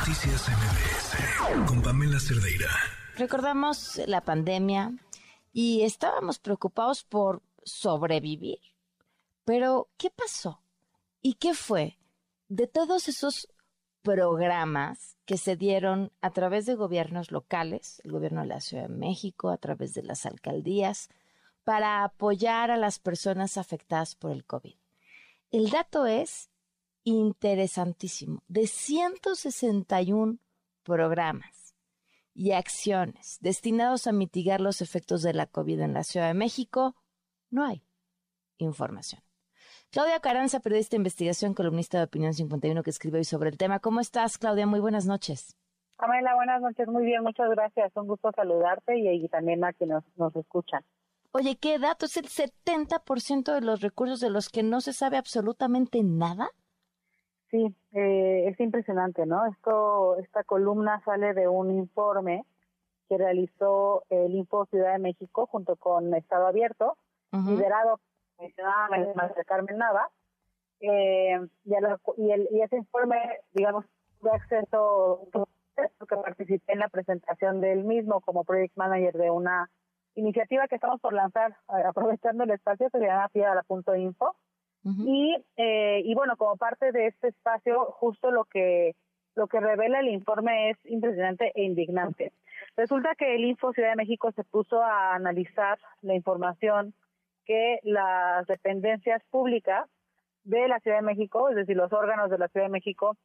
Noticias MBS con Pamela Cerdeira. Recordamos la pandemia y estábamos preocupados por sobrevivir. Pero, ¿qué pasó? ¿Y qué fue de todos esos programas que se dieron a través de gobiernos locales, el gobierno de la Ciudad de México, a través de las alcaldías, para apoyar a las personas afectadas por el COVID? El dato es interesantísimo. De 161 programas y acciones destinados a mitigar los efectos de la COVID en la Ciudad de México, no hay información. Claudia Caranza, periodista de investigación, columnista de Opinión 51, que escribe hoy sobre el tema. ¿Cómo estás, Claudia? Muy buenas noches. Pamela, buenas noches. Muy bien, muchas gracias. Un gusto saludarte y, también a quienes nos, nos escuchan. Oye, ¿qué dato? ¿Es el 70% de los recursos de los que no se sabe absolutamente nada? Sí, eh, es impresionante, ¿no? Esto, esta columna sale de un informe que realizó el Info Ciudad de México junto con Estado Abierto, liderado por Carmen Nava, eh, y, el, y ese informe, digamos, tuve acceso porque participé en la presentación del mismo como project manager de una iniciativa que estamos por lanzar, eh, aprovechando el espacio, se llama Y, eh, y bueno, como parte de este espacio, justo lo que lo que revela el informe es impresionante e indignante. Resulta que el Info Ciudad de México se puso a analizar la información que las dependencias públicas de la Ciudad de México, es decir, los órganos de la Ciudad de México,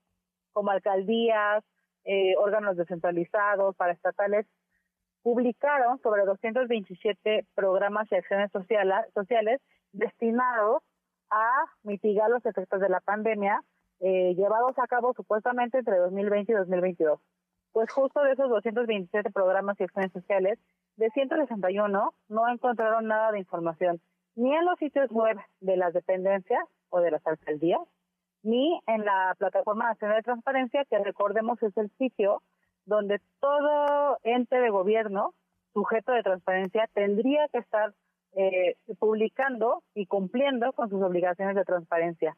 como alcaldías, eh, órganos descentralizados, paraestatales, publicaron sobre 227 programas y acciones sociales destinados a mitigar los efectos de la pandemia eh, llevados a cabo supuestamente entre 2020 y 2022. Pues justo de esos 227 programas y acciones sociales, de 161 no encontraron nada de información, ni en los sitios web de las dependencias o de las alcaldías, ni en la Plataforma Nacional de Transparencia, que recordemos es el sitio donde todo ente de gobierno sujeto de transparencia tendría que estar eh, publicando y cumpliendo con sus obligaciones de transparencia.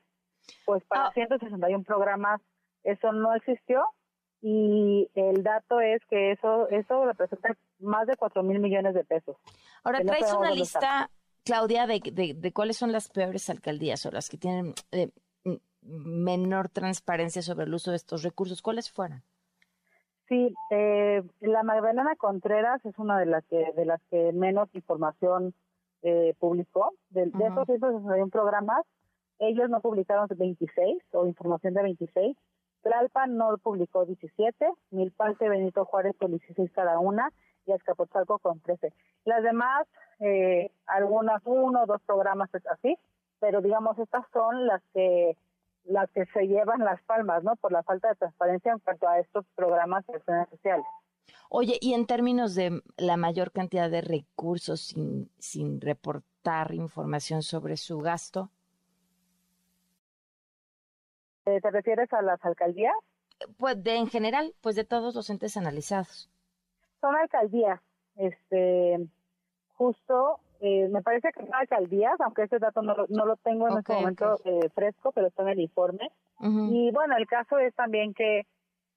Pues para 161 ah. programas eso no existió y el dato es que eso eso representa más de 4 mil millones de pesos. Ahora, traes una lista, Claudia, de, de, cuáles son las peores alcaldías o las que tienen eh, menor transparencia sobre el uso de estos recursos. ¿Cuáles fueron? Sí, eh, la Magdalena Contreras es una de las que de las que menos información eh, publicó. De, uh -huh. de esos 161 programas, ellos no publicaron 26 o información de 26. Tlalpan no publicó 17, Milpalte, Benito Juárez con 16 cada una y Azcapotzalco con 13. Las demás, eh, algunas uno o dos programas es así, pero digamos estas son las que las que se llevan las palmas, ¿no? Por la falta de transparencia en cuanto a estos programas de acciones sociales. Oye, y en términos de la mayor cantidad de recursos sin, sin reportar información sobre su gasto. Eh, ¿Te refieres a las alcaldías? Pues de en general, pues de todos los entes analizados. Son alcaldías, este, justo, eh, me parece que son alcaldías, aunque ese dato no, no lo tengo en este momento eh, fresco, pero está en el informe. Y bueno, el caso es también que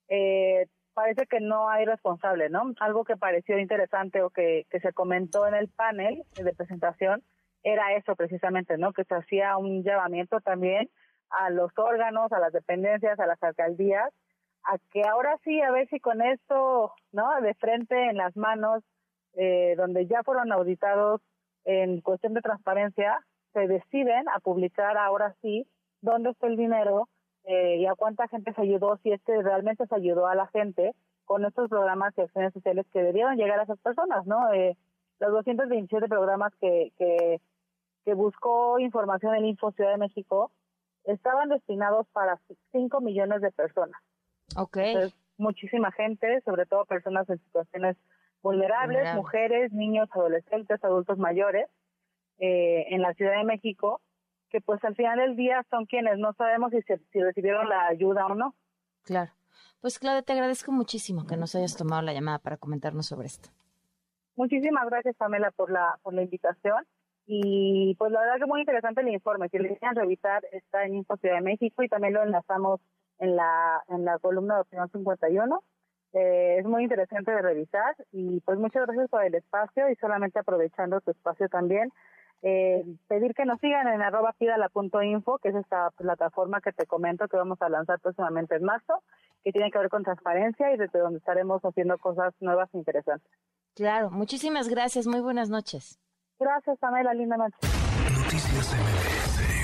eh, parece que no hay responsable, ¿no? Algo que pareció interesante o que, que se comentó en el panel de presentación era eso precisamente, ¿no? Que se hacía un llamamiento también a los órganos, a las dependencias, a las alcaldías, a que ahora sí, a ver si con esto, ¿no? De frente en las manos, eh, donde ya fueron auditados en cuestión de transparencia, se deciden a publicar ahora sí dónde está el dinero, eh, y a cuánta gente se ayudó, si es que realmente se ayudó a la gente con estos programas y acciones sociales que debieron llegar a esas personas, ¿no? Eh, los 227 programas que, que, que buscó información en Info Ciudad de México estaban destinados para 5 millones de personas. Ok. muchísima gente, sobre todo personas en situaciones vulnerables, mujeres, niños, adolescentes, adultos mayores, eh, en la Ciudad de México, que pues al final del día son quienes no sabemos si, si recibieron la ayuda o no. Claro. Pues Claudia, te agradezco muchísimo que nos hayas tomado la llamada para comentarnos sobre esto. Muchísimas gracias, Pamela, por la, por la invitación. Y pues la verdad que muy interesante el informe. Si le quieran revisar, está en Info Ciudad de México y también lo enlazamos en la, en la columna de Opinión 51. Eh, es muy interesante de revisar y pues muchas gracias por el espacio y solamente aprovechando tu espacio también, eh, pedir que nos sigan en arroba pidala.info, que es esta plataforma que te comento que vamos a lanzar próximamente en marzo, que tiene que ver con transparencia y desde donde estaremos haciendo cosas nuevas e interesantes. Claro, muchísimas gracias, muy buenas noches. Gracias, Pamela, linda noche. Noticias MBS